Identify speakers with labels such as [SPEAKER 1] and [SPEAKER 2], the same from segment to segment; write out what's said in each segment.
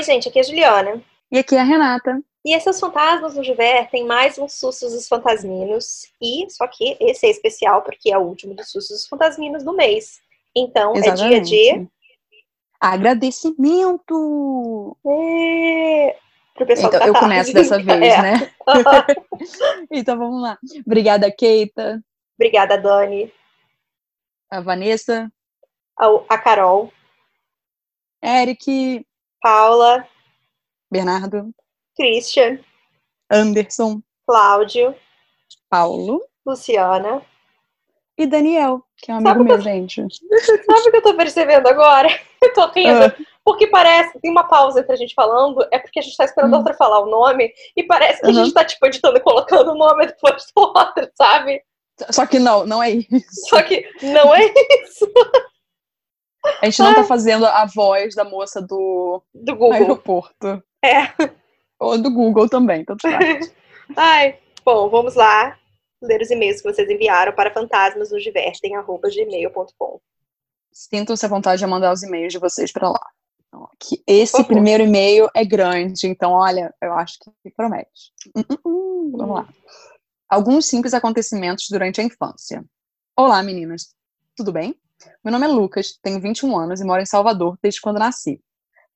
[SPEAKER 1] Oi, gente, aqui é a Juliana.
[SPEAKER 2] E aqui é a Renata.
[SPEAKER 1] E esses fantasmas no divertem mais um Sustos dos Fantasminos. E só que esse é especial porque é o último dos Sustos dos Fantasminos do mês. Então
[SPEAKER 2] Exatamente.
[SPEAKER 1] é dia de
[SPEAKER 2] agradecimento.
[SPEAKER 1] É... Pro pessoal
[SPEAKER 2] então,
[SPEAKER 1] da
[SPEAKER 2] eu
[SPEAKER 1] tarde.
[SPEAKER 2] começo dessa vez,
[SPEAKER 1] É.
[SPEAKER 2] né? então vamos lá. Obrigada, Keita,
[SPEAKER 1] Obrigada, Dani.
[SPEAKER 2] a Vanessa,
[SPEAKER 1] Ao- A Carol,
[SPEAKER 2] Eric,
[SPEAKER 1] Paula,
[SPEAKER 2] Bernardo,
[SPEAKER 1] Christian,
[SPEAKER 2] Anderson,
[SPEAKER 1] Cláudio,
[SPEAKER 2] Paulo
[SPEAKER 1] Luciana.
[SPEAKER 2] e Daniel, que é um amigo meu, gente.
[SPEAKER 1] Sabe o que eu tô percebendo agora? Eu tô rindo.
[SPEAKER 2] Ah.
[SPEAKER 1] Porque parece, tem uma pausa entre a gente falando, é porque a gente tá esperando a
[SPEAKER 2] Hum.
[SPEAKER 1] outra falar o nome, e parece que a
[SPEAKER 2] Uhum.
[SPEAKER 1] gente tá, tipo, editando e colocando o nome depois do outro, sabe?
[SPEAKER 2] Só que não, não é isso.
[SPEAKER 1] Só que não é isso
[SPEAKER 2] A gente não tá fazendo a voz da moça do
[SPEAKER 1] do Google.
[SPEAKER 2] aeroporto.
[SPEAKER 1] É.
[SPEAKER 2] Ou do Google também, tanto faz.
[SPEAKER 1] Ai, bom, vamos lá ler os e-mails que vocês enviaram para fantasmasnosdivertem.gmail.com.
[SPEAKER 2] Sintam-se à vontade de mandar os e-mails de vocês pra lá. Então, que esse primeiro e-mail é grande, então olha, eu acho que promete. Hum, hum, hum, vamos lá. Alguns simples acontecimentos durante a infância. Olá, meninas. Tudo bem? Meu nome é Lucas, tenho 21 anos e moro em Salvador desde quando nasci.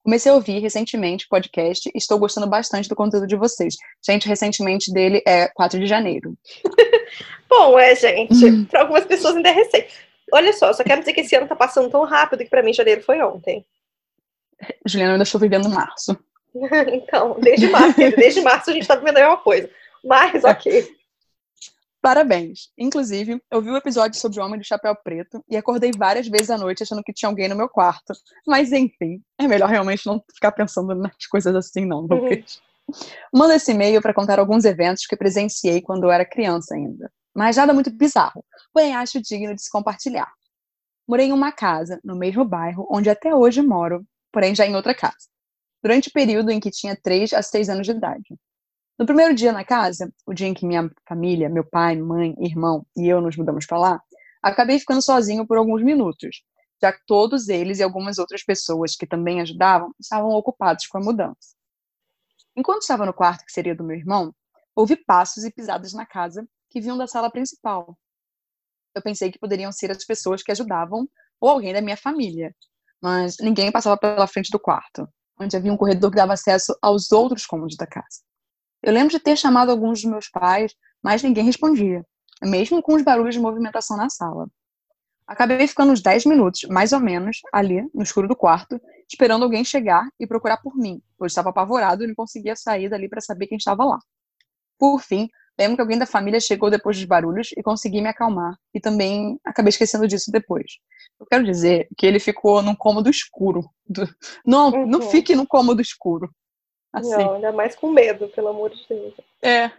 [SPEAKER 2] Comecei a ouvir recentemente o podcast e estou gostando bastante do conteúdo de vocês. Gente, recentemente dele é 4 de janeiro.
[SPEAKER 1] Bom, é, gente,
[SPEAKER 2] Hum.
[SPEAKER 1] para algumas pessoas ainda é recente. Olha só, só quero dizer que esse ano tá passando tão rápido que pra mim janeiro foi ontem.
[SPEAKER 2] Juliana, eu ainda estou vivendo março.
[SPEAKER 1] Então, desde março, desde março a gente tá vivendo a mesma coisa. Mas, ok.
[SPEAKER 2] Parabéns! Inclusive, eu vi o episódio sobre o Homem do Chapéu Preto e acordei várias vezes à noite achando que tinha alguém no meu quarto. Mas enfim, é melhor realmente não ficar pensando nas coisas assim, não, Lucas. Mando esse e-mail para contar alguns eventos que presenciei quando eu era criança ainda. Mas nada muito bizarro, porém acho digno de se compartilhar. Morei em uma casa, no mesmo bairro, onde até hoje moro, porém já em outra casa. Durante o período em que tinha 3 a 6 anos de idade. No primeiro dia na casa, o dia em que minha família, meu pai, mãe, irmão e eu nos mudamos para lá, acabei ficando sozinho por alguns minutos, já que todos eles e algumas outras pessoas que também ajudavam estavam ocupados com a mudança. Enquanto estava no quarto que seria do meu irmão, ouvi passos e pisadas na casa que vinham da sala principal. Eu pensei que poderiam ser as pessoas que ajudavam ou alguém da minha família, mas ninguém passava pela frente do quarto, onde havia um corredor que dava acesso aos outros cômodos da casa. Eu lembro de ter chamado alguns dos meus pais, mas ninguém respondia, mesmo com os barulhos de movimentação na sala. Acabei ficando uns 10 minutos, mais ou menos, ali, no escuro do quarto, esperando alguém chegar e procurar por mim, pois estava apavorado e não conseguia sair dali para saber quem estava lá. Por fim, lembro que alguém da família chegou depois dos barulhos e consegui me acalmar, e também acabei esquecendo disso depois. Eu quero dizer que ele ficou num cômodo escuro. Não, não
[SPEAKER 1] Uhum.
[SPEAKER 2] fique num cômodo escuro. Assim.
[SPEAKER 1] Não, ainda mais com medo, pelo amor de Deus.
[SPEAKER 2] É.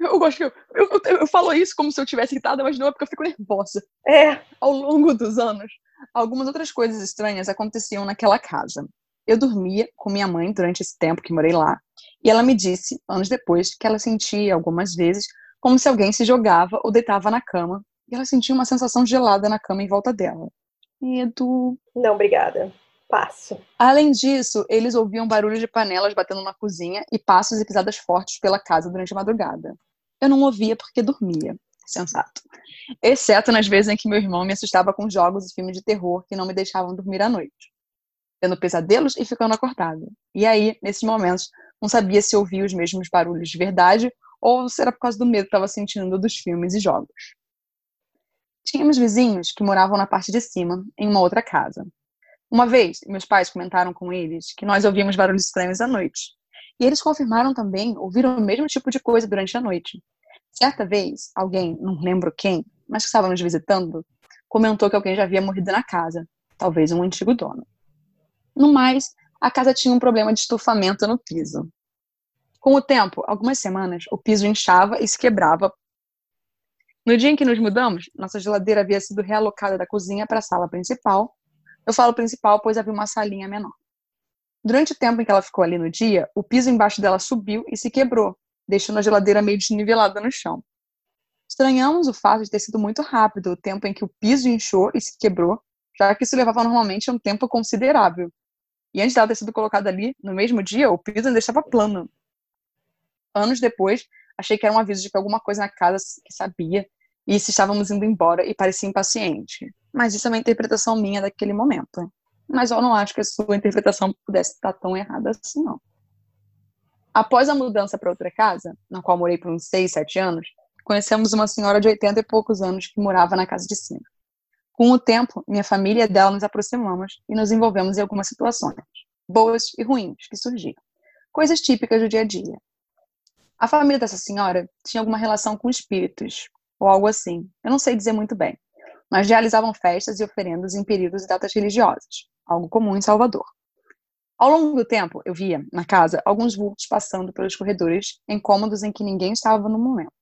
[SPEAKER 2] Eu gosto que eu, eu, eu, falo isso como se eu tivesse irritada, mas não é porque eu fico nervosa.
[SPEAKER 1] É,
[SPEAKER 2] Ao longo dos anos, algumas outras coisas estranhas aconteciam naquela casa. Eu dormia com minha mãe durante esse tempo que morei lá, e ela me disse, anos depois, que ela sentia algumas vezes como se alguém se jogava ou deitava na cama, e ela sentia uma sensação gelada na cama em volta dela. Medo.
[SPEAKER 1] não, obrigada. Passo.
[SPEAKER 2] Além disso, eles ouviam barulho de panelas batendo na cozinha e passos e pisadas fortes pela casa durante a madrugada. Eu não ouvia porque dormia. Sensato. Exceto nas vezes em que meu irmão me assustava com jogos e filmes de terror que não me deixavam dormir à noite. Tendo pesadelos e ficando acordada. E aí, nesses momentos, não sabia se ouvia os mesmos barulhos de verdade ou se era por causa do medo que estava sentindo dos filmes e jogos. Tínhamos vizinhos que moravam na parte de cima, em uma outra casa. Uma vez, meus pais comentaram com eles que nós ouvíamos barulhos estranhos à noite. E eles confirmaram também ouvir o mesmo tipo de coisa durante a noite. Certa vez, alguém, não lembro quem, mas que estava nos visitando, comentou que alguém já havia morrido na casa, talvez um antigo dono. No mais, a casa tinha um problema de estufamento no piso. Com o tempo, algumas semanas, o piso inchava e se quebrava. No dia em que nos mudamos, nossa geladeira havia sido realocada da cozinha para a sala principal. Eu falo principal, pois havia uma salinha menor. Durante o tempo em que ela ficou ali no dia, o piso embaixo dela subiu e se quebrou, deixando a geladeira meio desnivelada no chão. Estranhamos o fato de ter sido muito rápido o tempo em que o piso inchou e se quebrou, já que isso levava normalmente um tempo considerável. E antes dela ter sido colocada ali, no mesmo dia, o piso ainda estava plano. Anos depois, achei que era um aviso de que alguma coisa na casa que sabia e se estávamos indo embora e parecia impaciente. Mas isso é uma interpretação minha daquele momento. Mas eu não acho que a sua interpretação pudesse estar tão errada assim, não. Após a mudança para outra casa, na qual morei por uns 6, 7 anos, conhecemos uma senhora de 80 e poucos anos que morava na casa de cima. Com o tempo, minha família e dela nos aproximamos e nos envolvemos em algumas situações, boas e ruins, que surgiram. Coisas típicas do dia a dia. A família dessa senhora tinha alguma relação com espíritos, ou algo assim. Eu não sei dizer muito bem. Mas realizavam festas e oferendas em períodos e datas religiosas, algo comum em Salvador. Ao longo do tempo, eu via, na casa, alguns vultos passando pelos corredores em cômodos em que ninguém estava no momento.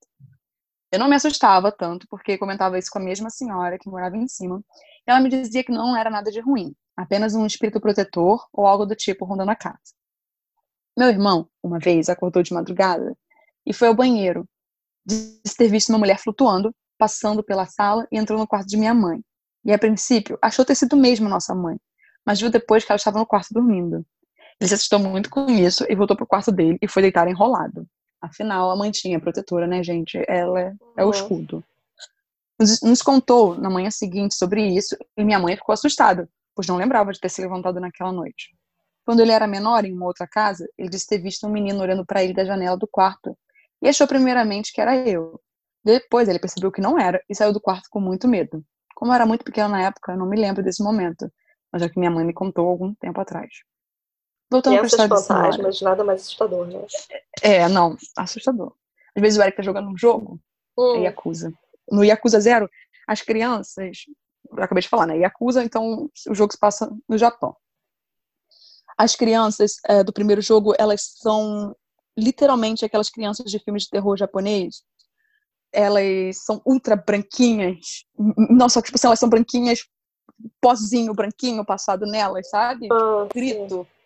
[SPEAKER 2] Eu não me assustava tanto, porque comentava isso com a mesma senhora que morava em cima. E ela me dizia que não era nada de ruim, apenas um espírito protetor ou algo do tipo rondando a casa. Meu irmão, uma vez, acordou de madrugada e foi ao banheiro. Disse ter visto uma mulher flutuando, passando pela sala e entrou no quarto de minha mãe. E a princípio, achou ter sido mesmo nossa mãe, mas viu depois que ela estava no quarto dormindo. Ele se assustou muito com isso e voltou pro quarto dele e foi deitar enrolado. Afinal, a mantinha protetora, né, gente? Ela é, é o uhum. escudo. Nos, nos, contou na manhã seguinte sobre isso e minha mãe ficou assustada, pois não lembrava de ter se levantado naquela noite. Quando ele era menor, em uma outra casa, ele disse ter visto um menino olhando para ele da janela do quarto e achou primeiramente que era eu. Depois ele percebeu que não era e saiu do quarto com muito medo. Como eu era muito pequena na época, eu não me lembro desse momento, mas é que minha mãe me contou algum tempo atrás.
[SPEAKER 1] Voltando para a fantasmas, nada mais assustador, né?
[SPEAKER 2] É, não, assustador. Às vezes o Eric tá jogando um jogo, hum. é Yakuza. No Yakuza Zero, as crianças, eu acabei de falar, né? Yakuza, então o jogo se passa no Japão. As crianças é, do primeiro jogo, elas são literalmente aquelas crianças de filmes de terror japonês. Elas são ultra branquinhas. Não, só que tipo, assim, elas são branquinhas, pozinho branquinho passado nelas, sabe? Oh, Grito. Sim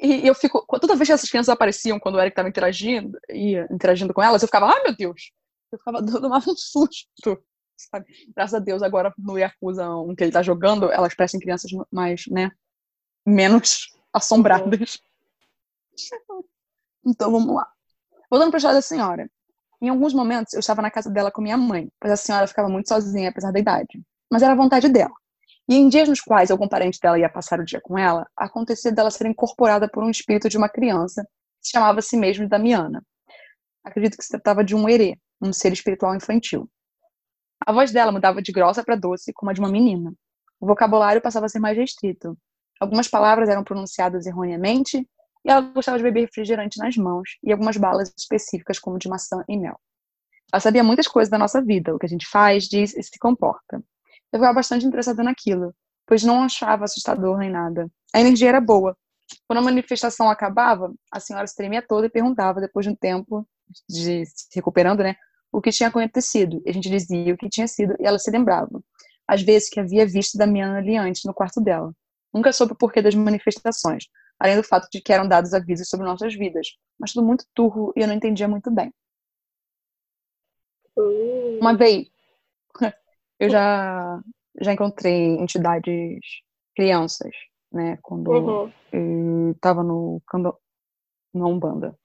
[SPEAKER 2] e eu fico. Toda vez que essas crianças apareciam quando o Eric estava interagindo, ia interagindo com elas, eu ficava, ai meu Deus! Eu ficava dando um susto. Sabe? Graças a Deus, agora no Yakuza um que ele tá jogando, elas parecem crianças mais, né? Menos assombradas. Então vamos lá. Voltando para a história da senhora. Em alguns momentos eu estava na casa dela com minha mãe, pois a senhora ficava muito sozinha, apesar da idade. Mas era a vontade dela. E em dias nos quais algum parente dela ia passar o dia com ela, acontecia dela ser incorporada por um espírito de uma criança que chamava a si mesmo Damiana. Acredito que se tratava de um erê, um ser espiritual infantil. A voz dela mudava de grossa para doce, como a de uma menina. O vocabulário passava a ser mais restrito. Algumas palavras eram pronunciadas erroneamente e ela gostava de beber refrigerante nas mãos e algumas balas específicas, como de maçã e mel. Ela sabia muitas coisas da nossa vida, o que a gente faz, diz e se comporta eu ficava bastante interessada naquilo, pois não achava assustador nem nada. A energia era boa. Quando a manifestação acabava, a senhora se tremia toda e perguntava, depois de um tempo de se recuperando, né, o que tinha acontecido. E a gente dizia o que tinha sido e ela se lembrava. Às vezes que havia visto Damiana ali antes, no quarto dela. Nunca soube o porquê das manifestações, além do fato de que eram dados avisos sobre nossas vidas, mas tudo muito turro e eu não entendia muito bem. Uma vez, eu já, já encontrei entidades crianças, né? Quando uhum. eu estava no na Umbanda.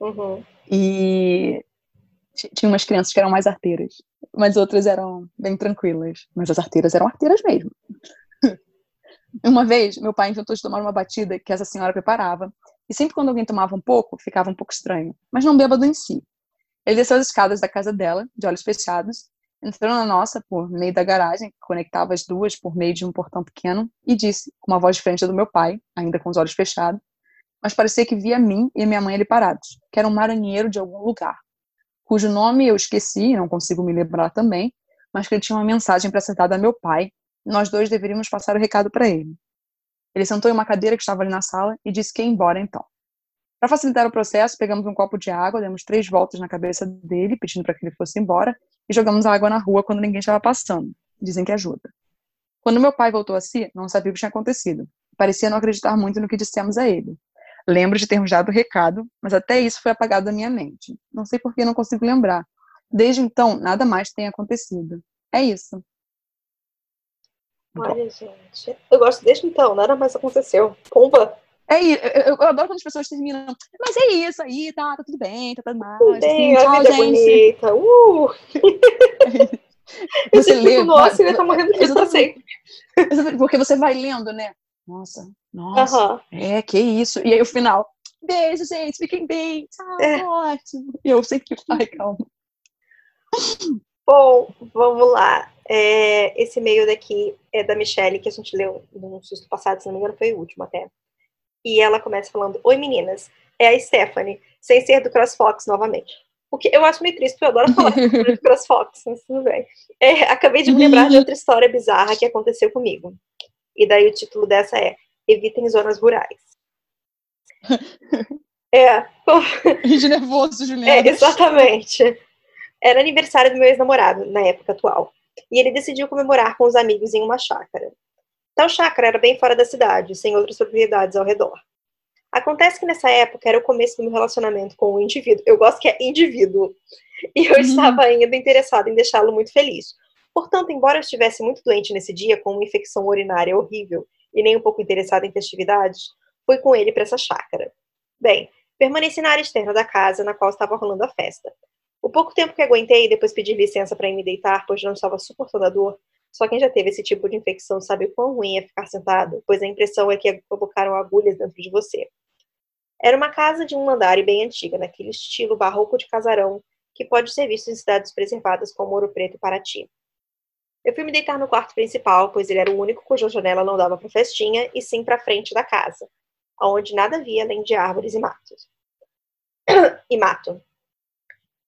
[SPEAKER 2] Uhum. E tinha umas crianças que eram mais arteiras, mas outras eram bem tranquilas. Mas as arteiras eram arteiras mesmo. Uma vez, meu pai inventou de tomar uma batida que essa senhora preparava, e sempre quando alguém tomava um pouco, ficava um pouco estranho, mas não bêbado em si. Ele desceu as escadas da casa dela, de olhos fechados, entrou na nossa por meio da garagem, que conectava as duas por meio de um portão pequeno, e disse, com uma voz diferente do meu pai, ainda com os olhos fechados, mas parecia que via mim e minha mãe ali parados, que era um marinheiro de algum lugar, cujo nome eu esqueci, não consigo me lembrar também, mas que ele tinha uma mensagem para dada a meu pai, nós dois deveríamos passar o recado para ele. Ele sentou em uma cadeira que estava ali na sala e disse que ia embora então. Para facilitar o processo, pegamos um copo de água, demos três voltas na cabeça dele, pedindo para que ele fosse embora, e jogamos a água na rua quando ninguém estava passando. Dizem que ajuda. Quando meu pai voltou a si, não sabia o que tinha acontecido. Parecia não acreditar muito no que dissemos a ele. Lembro de termos dado o recado, mas até isso foi apagado da minha mente. Não sei por que não consigo lembrar. Desde então, nada mais tem acontecido. É isso.
[SPEAKER 1] Olha, gente. Eu gosto desde então, nada mais aconteceu. Pomba.
[SPEAKER 2] É, eu, eu, adoro quando as pessoas terminam. Mas é isso aí, tá, tá tudo bem, tá tudo mal. Tudo
[SPEAKER 1] bem, assim, a vida é bonita. Uh! você lê. Nossa, ele tá morrendo de pra sempre.
[SPEAKER 2] Porque você vai lendo, né? Nossa, nossa. É, que isso. E aí o final. Beijo, gente, fiquem bem. Tchau, é. ótimo. E eu sempre, ai, calma.
[SPEAKER 1] Bom, vamos lá. É, esse e-mail daqui é da Michelle, que a gente leu no susto passado, se não me engano, foi o último até. E ela começa falando: Oi meninas, é a Stephanie, sem ser do CrossFox novamente. O que eu acho meio triste, porque eu adoro falar do CrossFox, mas tudo bem. É, acabei de me lembrar de outra história bizarra que aconteceu comigo. E daí o título dessa é Evitem Zonas Rurais. é.
[SPEAKER 2] De nervoso, Juliana.
[SPEAKER 1] É, exatamente. Era aniversário do meu ex-namorado, na época atual. E ele decidiu comemorar com os amigos em uma chácara. Tal chácara era bem fora da cidade, sem outras propriedades ao redor. Acontece que nessa época era o começo do meu relacionamento com o indivíduo. Eu gosto que é indivíduo. E eu uhum. estava ainda interessada em deixá-lo muito feliz. Portanto, embora eu estivesse muito doente nesse dia, com uma infecção urinária horrível e nem um pouco interessada em festividades, fui com ele para essa chácara. Bem, permaneci na área externa da casa na qual estava rolando a festa. O pouco tempo que aguentei, depois pedi licença para ir me deitar, pois não estava suportando a dor, só quem já teve esse tipo de infecção sabe o quão ruim é ficar sentado, pois a impressão é que colocaram agulhas dentro de você. Era uma casa de um andar e bem antiga, naquele estilo barroco de casarão que pode ser visto em cidades preservadas como Ouro Preto e Paraty. Eu fui me deitar no quarto principal, pois ele era o único cuja janela não dava para festinha, e sim para frente da casa, onde nada havia além de árvores e matos. e mato.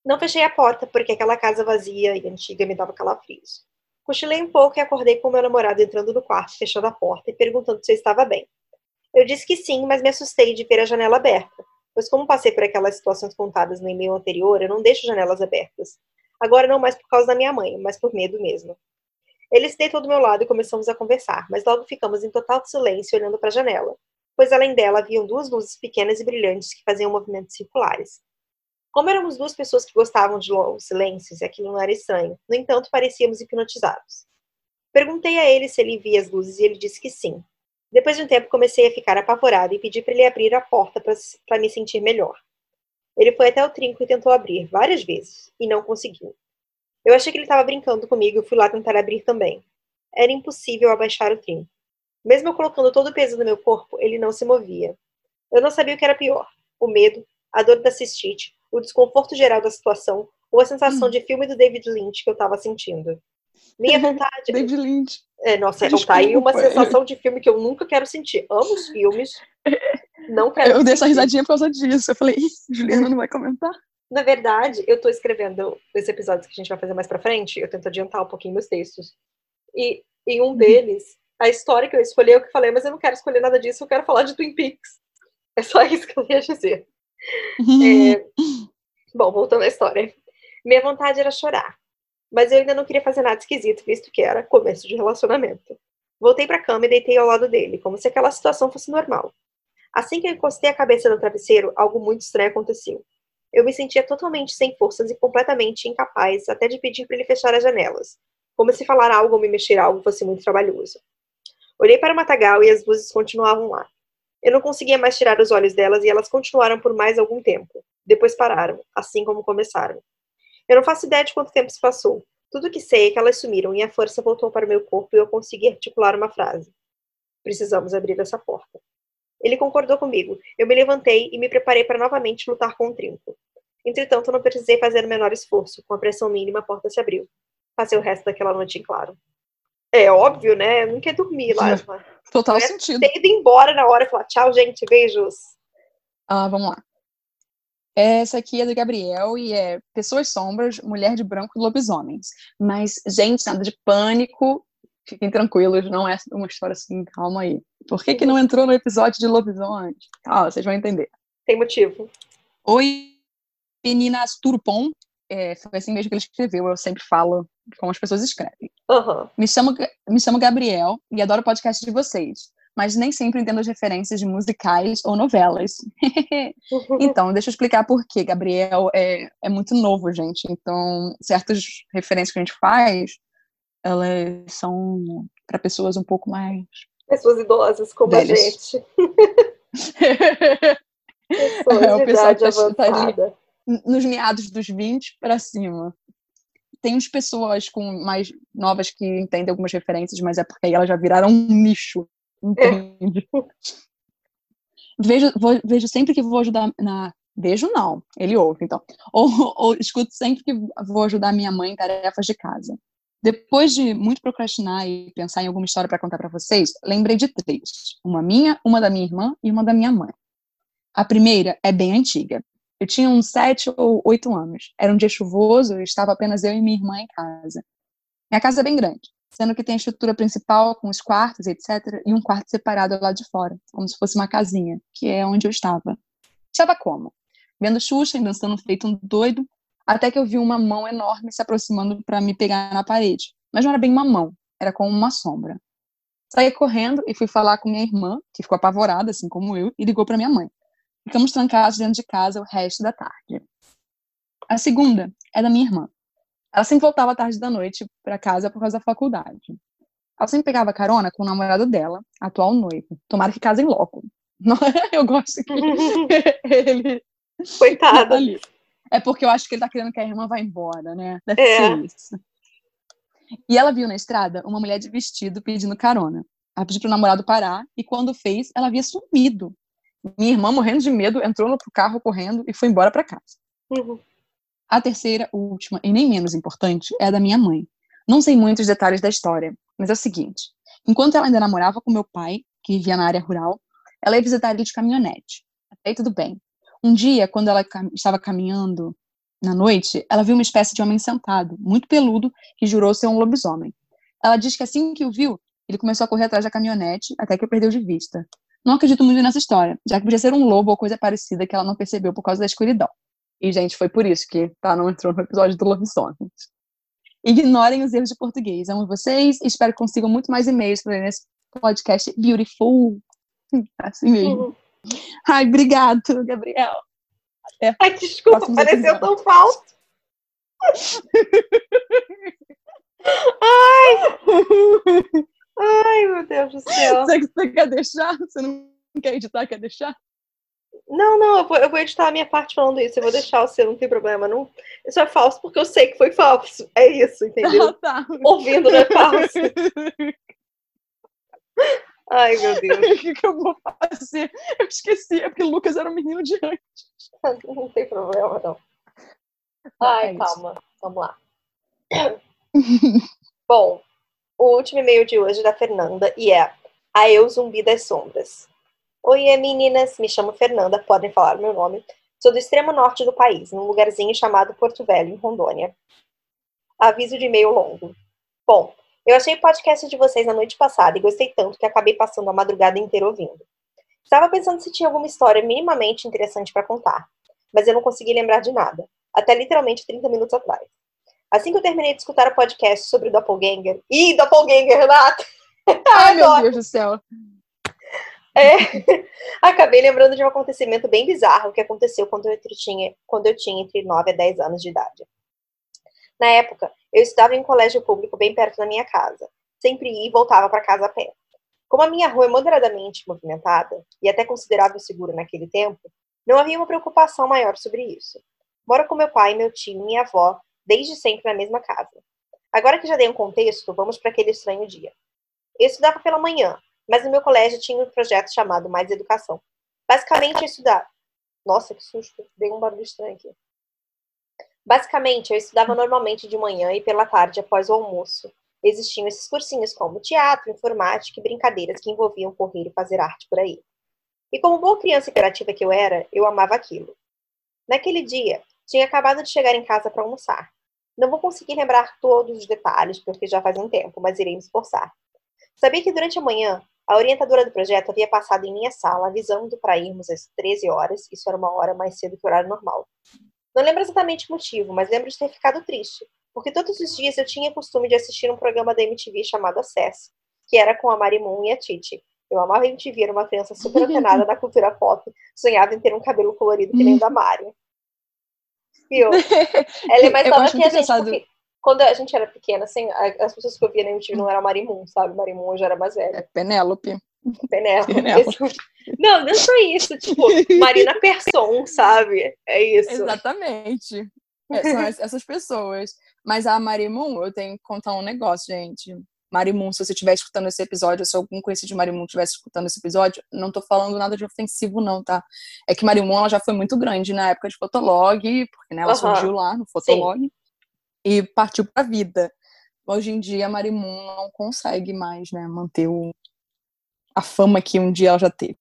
[SPEAKER 1] Não fechei a porta, porque aquela casa vazia e antiga me dava calafrios. Cochilei um pouco e acordei com meu namorado entrando no quarto, fechando a porta e perguntando se eu estava bem. Eu disse que sim, mas me assustei de ver a janela aberta, pois como passei por aquelas situações contadas no e-mail anterior, eu não deixo janelas abertas. Agora não mais por causa da minha mãe, mas por medo mesmo. Ele se deitou do meu lado e começamos a conversar, mas logo ficamos em total silêncio olhando para a janela, pois além dela haviam duas luzes pequenas e brilhantes que faziam movimentos circulares. Como éramos duas pessoas que gostavam de longos silêncios, aquilo não era estranho. No entanto, parecíamos hipnotizados. Perguntei a ele se ele via as luzes e ele disse que sim. Depois de um tempo, comecei a ficar apavorada e pedi para ele abrir a porta para me sentir melhor. Ele foi até o trinco e tentou abrir várias vezes, e não conseguiu. Eu achei que ele estava brincando comigo e fui lá tentar abrir também. Era impossível abaixar o trinco. Mesmo eu colocando todo o peso no meu corpo, ele não se movia. Eu não sabia o que era pior: o medo, a dor da cistite, o desconforto geral da situação ou a sensação hum. de filme do David Lynch que eu estava sentindo. Minha vontade.
[SPEAKER 2] David Lynch.
[SPEAKER 1] É, nossa, Desculpa. tá aí uma sensação de filme que eu nunca quero sentir. Amo os filmes. Não quero.
[SPEAKER 2] Eu dei essa risadinha por causa disso. Eu falei, Juliana não vai comentar.
[SPEAKER 1] Na verdade, eu tô escrevendo esse episódio que a gente vai fazer mais pra frente, eu tento adiantar um pouquinho meus textos. E em um uhum. deles, a história que eu escolhi, eu que falei, mas eu não quero escolher nada disso, eu quero falar de Twin Peaks. É só isso que eu ia dizer. É... Bom, voltando à história. Minha vontade era chorar, mas eu ainda não queria fazer nada esquisito, visto que era começo de relacionamento. Voltei para a cama e deitei ao lado dele, como se aquela situação fosse normal. Assim que eu encostei a cabeça no travesseiro, algo muito estranho aconteceu. Eu me sentia totalmente sem forças e completamente incapaz até de pedir para ele fechar as janelas, como se falar algo ou me mexer algo fosse muito trabalhoso. Olhei para o matagal e as luzes continuavam lá. Eu não conseguia mais tirar os olhos delas e elas continuaram por mais algum tempo. Depois pararam, assim como começaram. Eu não faço ideia de quanto tempo se passou. Tudo que sei é que elas sumiram e a força voltou para o meu corpo e eu consegui articular uma frase. Precisamos abrir essa porta. Ele concordou comigo. Eu me levantei e me preparei para novamente lutar com o trinco. Entretanto, não precisei fazer o menor esforço. Com a pressão mínima, a porta se abriu. Passei o resto daquela noite em claro. É óbvio, né? Eu não quer dormir lá.
[SPEAKER 2] Total sentido.
[SPEAKER 1] Ter ido embora na hora e falar tchau, gente, beijos.
[SPEAKER 2] Ah, vamos lá. Essa aqui é do Gabriel e é Pessoas Sombras, Mulher de Branco e Lobisomens. Mas, gente, nada de pânico. Fiquem tranquilos, não é uma história assim, calma aí. Por que, que não entrou no episódio de lobisomens? Ah, vocês vão entender.
[SPEAKER 1] Tem motivo.
[SPEAKER 2] Oi, meninas Turpon. É, foi assim mesmo que ele escreveu, eu sempre falo como as pessoas escrevem.
[SPEAKER 1] Uhum.
[SPEAKER 2] Me, chamo, me chamo Gabriel e adoro o podcast de vocês, mas nem sempre entendo as referências de musicais ou novelas. então, deixa eu explicar por quê. Gabriel é, é muito novo, gente, então certas referências que a gente faz elas são para pessoas um pouco mais.
[SPEAKER 1] Pessoas idosas como velhas. a gente. pessoas é, o pessoal tá, tá ali
[SPEAKER 2] nos meados dos 20 para cima. Tem uns pessoas com mais novas que entendem algumas referências, mas é porque aí elas já viraram um nicho, entende? É. vejo, vou, vejo sempre que vou ajudar na vejo não, ele ouve, então. Ou, ou escuto sempre que vou ajudar minha mãe em tarefas de casa. Depois de muito procrastinar e pensar em alguma história para contar para vocês, lembrei de três: uma minha, uma da minha irmã e uma da minha mãe. A primeira é bem antiga. Eu tinha uns sete ou oito anos. Era um dia chuvoso e estava apenas eu e minha irmã em casa. Minha casa é bem grande, sendo que tem a estrutura principal com os quartos, etc., e um quarto separado lá de fora, como se fosse uma casinha, que é onde eu estava. Estava como? Vendo Xuxa e dançando feito um doido, até que eu vi uma mão enorme se aproximando para me pegar na parede. Mas não era bem uma mão, era como uma sombra. Saí correndo e fui falar com minha irmã, que ficou apavorada, assim como eu, e ligou para minha mãe. Ficamos trancados dentro de casa o resto da tarde. A segunda é da minha irmã. Ela sempre voltava tarde da noite para casa por causa da faculdade. Ela sempre pegava carona com o namorado dela, atual noivo. Tomara que casem logo. Eu gosto que ele.
[SPEAKER 1] Coitado.
[SPEAKER 2] Ali. É porque eu acho que ele tá querendo que a irmã vá embora, né? Deve é. isso. E ela viu na estrada uma mulher de vestido pedindo carona. Ela pediu pro namorado parar e quando fez, ela havia sumido. Minha irmã, morrendo de medo, entrou no carro correndo e foi embora para casa.
[SPEAKER 1] Uhum.
[SPEAKER 2] A terceira, última e nem menos importante, é a da minha mãe. Não sei muitos detalhes da história, mas é o seguinte: enquanto ela ainda namorava com meu pai, que vivia na área rural, ela ia visitar ele de caminhonete. Até aí tudo bem. Um dia, quando ela cam estava caminhando na noite, ela viu uma espécie de homem sentado, muito peludo, que jurou ser um lobisomem. Ela diz que assim que o viu, ele começou a correr atrás da caminhonete até que o perdeu de vista. Não acredito muito nessa história, já que podia ser um lobo ou coisa parecida que ela não percebeu por causa da escuridão. E, gente, foi por isso que tá, não entrou no episódio do Lobisomens. Ignorem os erros de português. Amo vocês e espero que consigam muito mais e-mails para nesse podcast beautiful. Assim mesmo. Uhum. Ai, obrigado, Gabriel.
[SPEAKER 1] Até Ai, desculpa, pareceu tão falso. Ai! Ai, meu Deus do céu.
[SPEAKER 2] Você, você quer deixar? Você não quer editar, quer deixar?
[SPEAKER 1] Não, não, eu vou, eu vou, editar a minha parte falando isso. Eu vou deixar o seu, não tem problema. Não, isso é falso porque eu sei que foi falso. É isso, entendeu? Ah, tá. Ouvindo não é falso. Ai, meu Deus.
[SPEAKER 2] O que, que, eu vou fazer? Eu esqueci, é porque o Lucas era um menino de antes.
[SPEAKER 1] Não tem problema, não. Ai, calma. Vamos lá. Bom, o último e-mail de hoje é da Fernanda e é A Eu Zumbi das Sombras. Oi, meninas, me chamo Fernanda, podem falar meu nome. Sou do extremo norte do país, num lugarzinho chamado Porto Velho, em Rondônia. Aviso de e-mail longo. Bom, eu achei o podcast de vocês na noite passada e gostei tanto que acabei passando a madrugada inteira ouvindo. Estava pensando se tinha alguma história minimamente interessante para contar, mas eu não consegui lembrar de nada, até literalmente 30 minutos atrás. Assim que eu terminei de escutar o podcast sobre o Doppelganger. Ih, Doppelganger, Renata!
[SPEAKER 2] Ai, meu Deus do céu!
[SPEAKER 1] É, acabei lembrando de um acontecimento bem bizarro que aconteceu quando eu, tinha, quando eu tinha entre 9 a 10 anos de idade. Na época, eu estudava em um colégio público bem perto da minha casa. Sempre ia e voltava para casa a pé. Como a minha rua é moderadamente movimentada e até considerável segura naquele tempo, não havia uma preocupação maior sobre isso. Moro com meu pai, meu tio e minha avó desde sempre na mesma casa. Agora que já dei um contexto, vamos para aquele estranho dia. Eu estudava pela manhã, mas no meu colégio tinha um projeto chamado Mais Educação. Basicamente, eu estudava. Nossa, que susto, dei um barulho estranho aqui. Basicamente, eu estudava normalmente de manhã e pela tarde após o almoço. Existiam esses cursinhos como teatro, informática e brincadeiras que envolviam correr e fazer arte por aí. E como boa criança imperativa que eu era, eu amava aquilo. Naquele dia, tinha acabado de chegar em casa para almoçar. Não vou conseguir lembrar todos os detalhes, porque já faz um tempo, mas irei me esforçar. Sabia que durante a manhã, a orientadora do projeto havia passado em minha sala avisando para irmos às 13 horas, isso era uma hora mais cedo que o horário normal. Não lembro exatamente o motivo, mas lembro de ter ficado triste, porque todos os dias eu tinha costume de assistir um programa da MTV chamado Access, que era com a Marimun e a Titi. Eu amava a MTV, era uma criança super antenada na cultura pop, sonhava em ter um cabelo colorido que nem o da Mari. Viu? Ela é mais nova que a gente, porque quando a gente era pequena, assim, as pessoas que eu via na MTV não era Marimun, sabe? Marimun já era mais velha.
[SPEAKER 2] É Penélope.
[SPEAKER 1] Penélope. Não, não só isso, tipo, Marina Persson, sabe? É isso.
[SPEAKER 2] Exatamente. É, são essas pessoas. Mas a Marimun, eu tenho que contar um negócio, gente. Marimun, se você estiver escutando esse episódio, ou se algum conhecido de Marimun estiver escutando esse episódio, não tô falando nada de ofensivo, não, tá? É que Marimun, ela já foi muito grande na época de Fotolog, porque né, ela uhum. surgiu lá no Fotolog, Sim. e partiu pra vida. Hoje em dia, a Marimun não consegue mais, né, manter o, a fama que um dia ela já teve.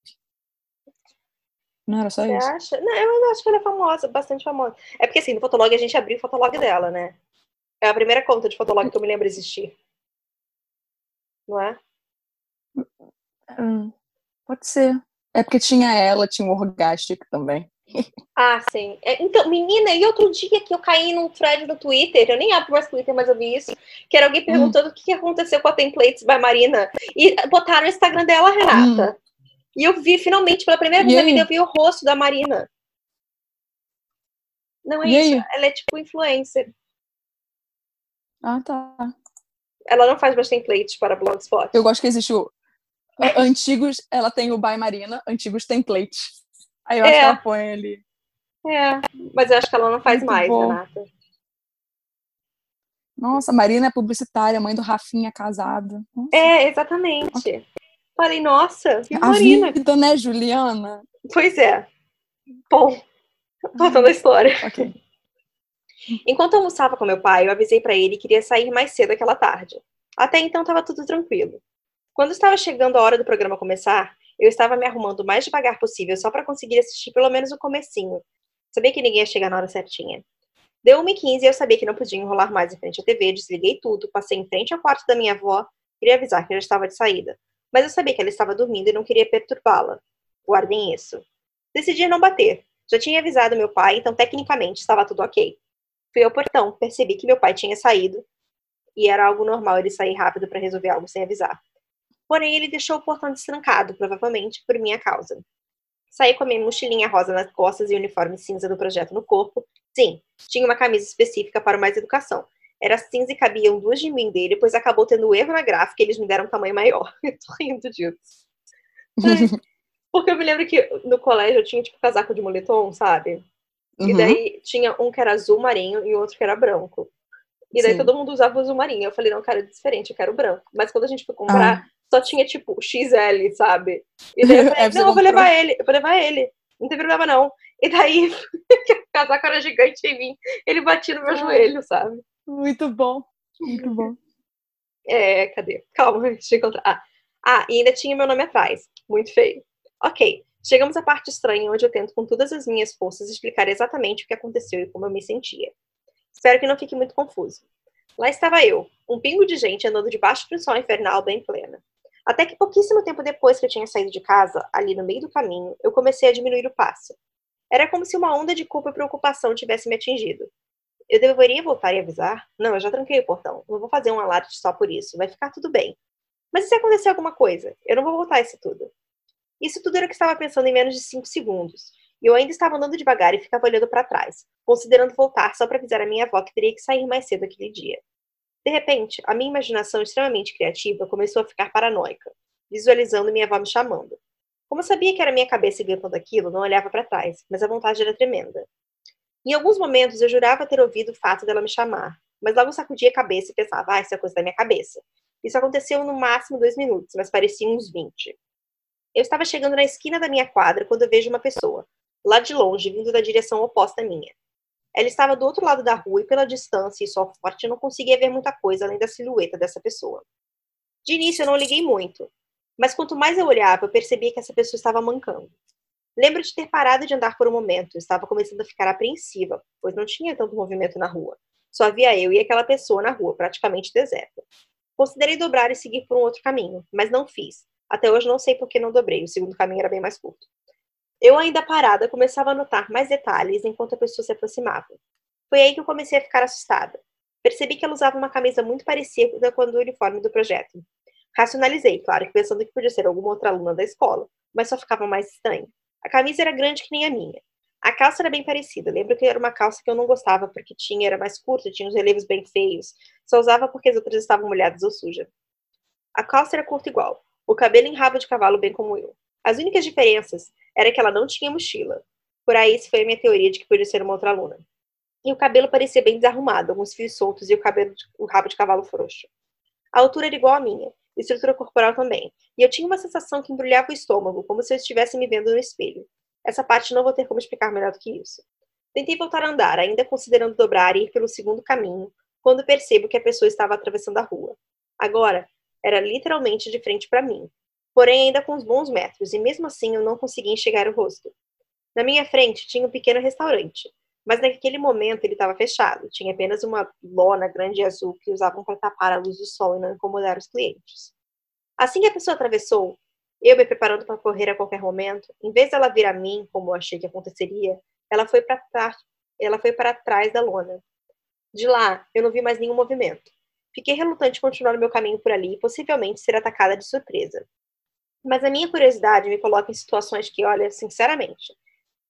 [SPEAKER 2] Não era só
[SPEAKER 1] Você
[SPEAKER 2] isso?
[SPEAKER 1] acha? Não, eu acho que ela é famosa, bastante famosa. É porque assim, no Fotolog a gente abriu o Fotolog dela, né? É a primeira conta de Fotolog que eu me lembro existir. Não é?
[SPEAKER 2] Hum, pode ser. É porque tinha ela, tinha o Orgastic também.
[SPEAKER 1] Ah, sim. É, então, menina, e outro dia que eu caí num thread no Twitter, eu nem abro mais Twitter, mas eu vi isso, que era alguém hum. perguntando hum. o que aconteceu com a Templates by Marina. E botaram o Instagram dela, Renata. Hum. E eu vi, finalmente, pela primeira vez na vida, eu vi o rosto da Marina. Não é e isso, aí? ela é tipo influencer.
[SPEAKER 2] Ah, tá.
[SPEAKER 1] Ela não faz mais templates para Blogspot.
[SPEAKER 2] Eu gosto que existe o antigos, ela tem o By Marina, antigos templates. Aí eu é. acho que ela põe ali.
[SPEAKER 1] É, mas eu acho que ela não faz Muito mais, bom. Renata.
[SPEAKER 2] Nossa, Marina é publicitária, mãe do Rafinha casada. Nossa.
[SPEAKER 1] É, exatamente. Falei, nossa, que a Marina.
[SPEAKER 2] vida, né, Juliana?
[SPEAKER 1] Pois é. Bom, voltando à história.
[SPEAKER 2] Ok.
[SPEAKER 1] Enquanto almoçava com meu pai, eu avisei para ele que queria sair mais cedo aquela tarde. Até então estava tudo tranquilo. Quando estava chegando a hora do programa começar, eu estava me arrumando o mais devagar possível só para conseguir assistir pelo menos o comecinho. Sabia que ninguém ia chegar na hora certinha. Deu 1h15 e eu sabia que não podia enrolar mais em frente à TV, desliguei tudo, passei em frente ao quarto da minha avó, queria avisar que já estava de saída mas eu sabia que ela estava dormindo e não queria perturbá-la. Guardem isso. Decidi não bater. Já tinha avisado meu pai, então tecnicamente estava tudo ok. Fui ao portão, percebi que meu pai tinha saído e era algo normal ele sair rápido para resolver algo sem avisar. Porém, ele deixou o portão destrancado, provavelmente por minha causa. Saí com a minha mochilinha rosa nas costas e o uniforme cinza do projeto no corpo. Sim, tinha uma camisa específica para mais educação, era cinza e cabiam duas de mim dele, depois acabou tendo erro na gráfica e eles me deram um tamanho maior. Eu tô rindo disso. Porque eu me lembro que no colégio eu tinha tipo casaco de moletom, sabe? Uhum. E daí tinha um que era azul marinho e outro que era branco. E daí Sim. todo mundo usava o azul marinho. Eu falei, não, cara, é diferente, eu quero branco. Mas quando a gente foi comprar, ah. só tinha tipo XL, sabe? E daí eu falei, é, não, eu vou levar ele, eu vou levar ele. Não tem problema não. E daí, o casaco era gigante em mim. Ele batia no meu ah. joelho, sabe?
[SPEAKER 2] Muito bom. Muito bom.
[SPEAKER 1] É, cadê? Calma, deixa eu encontrar. Ah, ah, e ainda tinha meu nome atrás. Muito feio. Ok, chegamos à parte estranha onde eu tento com todas as minhas forças explicar exatamente o que aconteceu e como eu me sentia. Espero que não fique muito confuso. Lá estava eu, um pingo de gente andando debaixo do sol infernal bem plena. Até que pouquíssimo tempo depois que eu tinha saído de casa, ali no meio do caminho, eu comecei a diminuir o passo. Era como se uma onda de culpa e preocupação tivesse me atingido. Eu deveria voltar e avisar? Não, eu já tranquei o portão. Não vou fazer um alarde só por isso. Vai ficar tudo bem. Mas e se acontecer alguma coisa? Eu não vou voltar isso tudo. Isso tudo era o que estava pensando em menos de cinco segundos. E eu ainda estava andando devagar e ficava olhando para trás, considerando voltar só para avisar a minha avó que teria que sair mais cedo aquele dia. De repente, a minha imaginação extremamente criativa começou a ficar paranoica, visualizando minha avó me chamando. Como eu sabia que era minha cabeça gritando aquilo, não olhava para trás, mas a vontade era tremenda. Em alguns momentos eu jurava ter ouvido o fato dela me chamar, mas logo sacudia a cabeça e pensava, ah, isso é coisa da minha cabeça. Isso aconteceu no máximo dois minutos, mas parecia uns vinte. Eu estava chegando na esquina da minha quadra quando eu vejo uma pessoa, lá de longe, vindo da direção oposta à minha. Ela estava do outro lado da rua e pela distância e sol forte eu não conseguia ver muita coisa além da silhueta dessa pessoa. De início eu não liguei muito, mas quanto mais eu olhava, eu percebia que essa pessoa estava mancando. Lembro de ter parado de andar por um momento, estava começando a ficar apreensiva, pois não tinha tanto movimento na rua. Só havia eu e aquela pessoa na rua, praticamente deserta. Considerei dobrar e seguir por um outro caminho, mas não fiz. Até hoje não sei por que não dobrei, o segundo caminho era bem mais curto. Eu, ainda parada, começava a notar mais detalhes enquanto a pessoa se aproximava. Foi aí que eu comecei a ficar assustada. Percebi que ela usava uma camisa muito parecida com a do uniforme do projeto. Racionalizei, claro, pensando que podia ser alguma outra aluna da escola, mas só ficava mais estranho. A camisa era grande que nem a minha. A calça era bem parecida. Lembro que era uma calça que eu não gostava porque tinha, era mais curta, tinha os relevos bem feios. Só usava porque as outras estavam molhadas ou sujas. A calça era curta igual, o cabelo em rabo de cavalo bem como eu. As únicas diferenças era que ela não tinha mochila. Por aí, isso foi a minha teoria de que podia ser uma outra aluna. E o cabelo parecia bem desarrumado, alguns fios soltos e o cabelo, de, o rabo de cavalo frouxo. A altura era igual à minha, estrutura corporal também, e eu tinha uma sensação que embrulhava o estômago, como se eu estivesse me vendo no espelho. Essa parte não vou ter como explicar melhor do que isso. Tentei voltar a andar, ainda considerando dobrar e ir pelo segundo caminho, quando percebo que a pessoa estava atravessando a rua. Agora, era literalmente de frente para mim, porém ainda com uns bons metros, e mesmo assim eu não conseguia enxergar o rosto. Na minha frente tinha um pequeno restaurante, mas naquele momento ele estava fechado, tinha apenas uma lona grande e azul que usavam para tapar a luz do sol e não incomodar os clientes. Assim que a pessoa atravessou, eu me preparando para correr a qualquer momento, em vez dela vir a mim, como eu achei que aconteceria, ela foi para ela foi para trás da lona. De lá, eu não vi mais nenhum movimento. Fiquei relutante em continuar o meu caminho por ali e possivelmente ser atacada de surpresa. Mas a minha curiosidade me coloca em situações que, olha, sinceramente.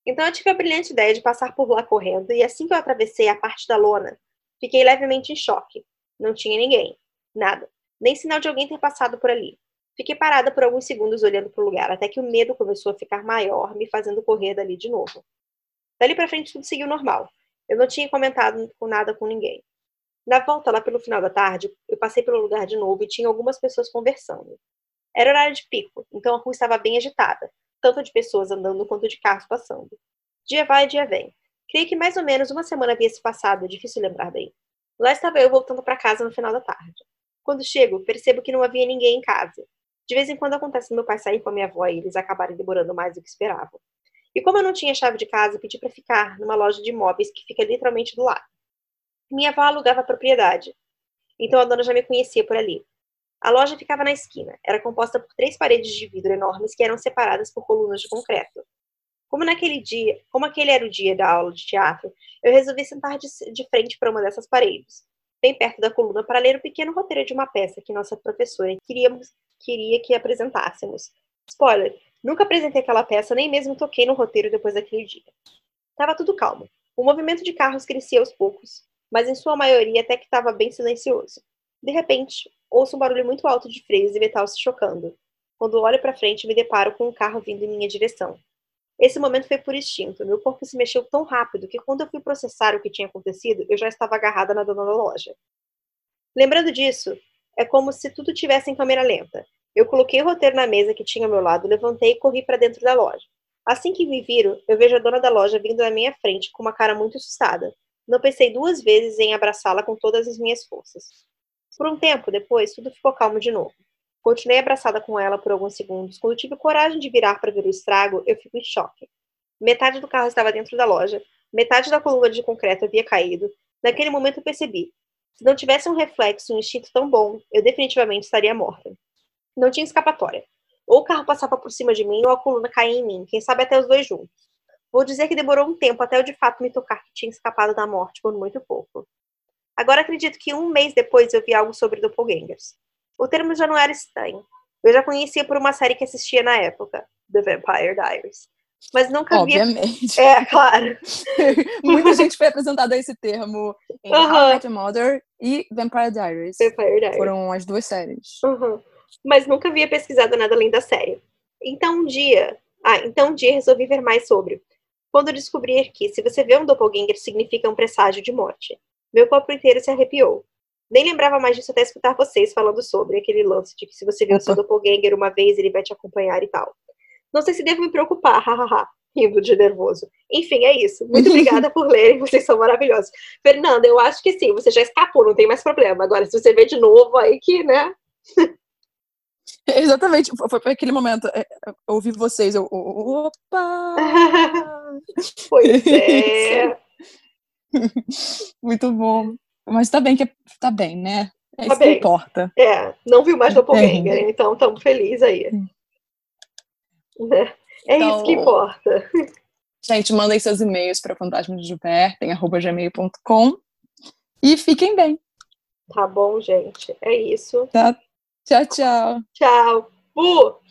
[SPEAKER 1] Então eu tive a brilhante ideia de passar por lá correndo e assim que eu atravessei a parte da lona, fiquei levemente em choque. Não tinha ninguém. Nada. Nem sinal de alguém ter passado por ali. Fiquei parada por alguns segundos olhando para o lugar, até que o medo começou a ficar maior, me fazendo correr dali de novo. Dali para frente tudo seguiu normal. Eu não tinha comentado com nada com ninguém. Na volta, lá pelo final da tarde, eu passei pelo lugar de novo e tinha algumas pessoas conversando. Era horário de pico, então a rua estava bem agitada, tanto de pessoas andando quanto de carros passando. Dia vai dia vem. Creio que mais ou menos uma semana havia se passado, é difícil lembrar bem. Lá estava eu voltando para casa no final da tarde. Quando chego, percebo que não havia ninguém em casa. De vez em quando acontece meu pai sair com a minha avó e eles acabarem demorando mais do que esperavam. E como eu não tinha chave de casa, pedi para ficar numa loja de imóveis que fica literalmente do lado. Minha avó alugava a propriedade, então a dona já me conhecia por ali. A loja ficava na esquina, era composta por três paredes de vidro enormes que eram separadas por colunas de concreto. Como naquele dia, como aquele era o dia da aula de teatro, eu resolvi sentar de, de frente para uma dessas paredes, bem perto da coluna, para ler o pequeno roteiro de uma peça que nossa professora queria que apresentássemos. Spoiler: nunca apresentei aquela peça, nem mesmo toquei no roteiro depois daquele dia. Tava tudo calmo. O movimento de carros crescia aos poucos mas em sua maioria até que estava bem silencioso. De repente, ouço um barulho muito alto de freios e metal se chocando. Quando olho para frente, me deparo com um carro vindo em minha direção. Esse momento foi por instinto. Meu corpo se mexeu tão rápido que quando eu fui processar o que tinha acontecido, eu já estava agarrada na dona da loja. Lembrando disso, é como se tudo tivesse em câmera lenta. Eu coloquei o roteiro na mesa que tinha ao meu lado, levantei e corri para dentro da loja. Assim que me viro, eu vejo a dona da loja vindo na minha frente com uma cara muito assustada. Não pensei duas vezes em abraçá-la com todas as minhas forças. Por um tempo depois, tudo ficou calmo de novo. Continuei abraçada com ela por alguns segundos. Quando tive coragem de virar para ver o estrago, eu fico em choque. Metade do carro estava dentro da loja, metade da coluna de concreto havia caído. Naquele momento eu percebi. Se não tivesse um reflexo, um instinto tão bom, eu definitivamente estaria morta. Não tinha escapatória. Ou o carro passava por cima de mim, ou a coluna caía em mim, quem sabe até os dois juntos. Vou dizer que demorou um tempo até eu de fato me tocar que tinha escapado da morte por muito pouco. Agora acredito que um mês depois eu vi algo sobre doppelgangers. O termo já não era estranho. Eu já conhecia por uma série que assistia na época, The Vampire Diaries. Mas nunca
[SPEAKER 2] Obviamente.
[SPEAKER 1] É, claro.
[SPEAKER 2] Muita gente foi apresentada a esse termo em uh -huh. How I Met Your Mother e Vampire Diaries.
[SPEAKER 1] Vampire Diaries.
[SPEAKER 2] Foram as duas séries.
[SPEAKER 1] Mas nunca havia pesquisado nada além da série. Então um dia... Ah, então um dia resolvi ver mais sobre quando descobri que, se você vê um doppelganger, significa um presságio de morte. Meu corpo inteiro se arrepiou. Nem lembrava mais disso até escutar vocês falando sobre aquele lance de que se você vê o seu doppelganger uma vez, ele vai te acompanhar e tal. Não sei se devo me preocupar, hahaha, rindo de nervoso. Enfim, é isso. Muito obrigada por lerem, vocês são maravilhosos. Fernanda, eu acho que sim, você já escapou, não tem mais problema. Agora, se você vê de novo, aí que, né?
[SPEAKER 2] Exatamente, foi aquele momento. É, eu ouvi vocês, eu. Opa!
[SPEAKER 1] pois é.
[SPEAKER 2] Muito bom. Mas tá bem que tá bem, né? É
[SPEAKER 1] tá
[SPEAKER 2] isso bem. que importa.
[SPEAKER 1] É, não viu mais Doppelganger, é. então estamos felizes aí. Né? É então, isso que importa.
[SPEAKER 2] Gente, mandem seus e-mails para fantasmasdejuvertem.gmail.com e fiquem bem.
[SPEAKER 1] Tá bom, gente. É isso.
[SPEAKER 2] Tá. Tchau, tchau.
[SPEAKER 1] Tchau. Uh!